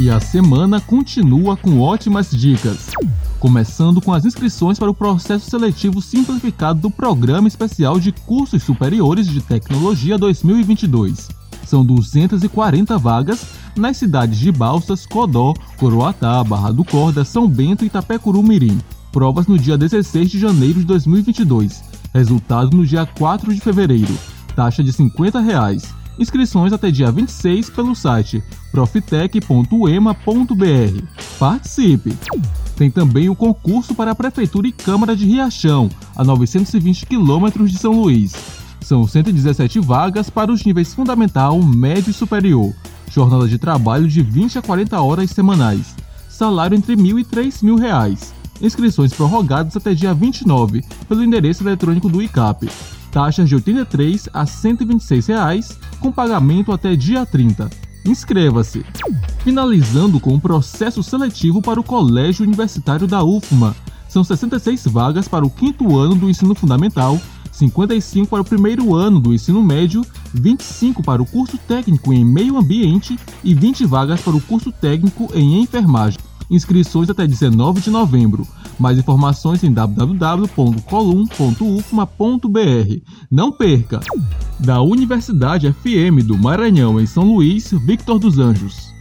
E a semana continua com ótimas dicas. Começando com as inscrições para o processo seletivo simplificado do Programa Especial de Cursos Superiores de Tecnologia 2022. São 240 vagas nas cidades de Balsas, Codó, Coroatá, Barra do Corda, São Bento e Itapecuru Mirim. Provas no dia 16 de janeiro de 2022. Resultado no dia 4 de fevereiro. Taxa de 50 reais. Inscrições até dia 26 pelo site profitec.ema.br. Participe! Tem também o concurso para a Prefeitura e Câmara de Riachão, a 920 quilômetros de São Luís. São 117 vagas para os níveis fundamental, médio e superior. Jornada de trabalho de 20 a 40 horas semanais. Salário entre mil e três mil reais. Inscrições prorrogadas até dia 29 pelo endereço eletrônico do ICAP. Taxas de R$ 83 a 126 reais, com pagamento até dia 30. Inscreva-se! Finalizando com o processo seletivo para o Colégio Universitário da UFMA. São 66 vagas para o quinto ano do ensino fundamental 55 para o primeiro ano do ensino médio, 25 para o curso técnico em meio ambiente e 20 vagas para o curso técnico em enfermagem. Inscrições até 19 de novembro. Mais informações em www.colum.ufma.br. Não perca! Da Universidade FM do Maranhão, em São Luís, Victor dos Anjos.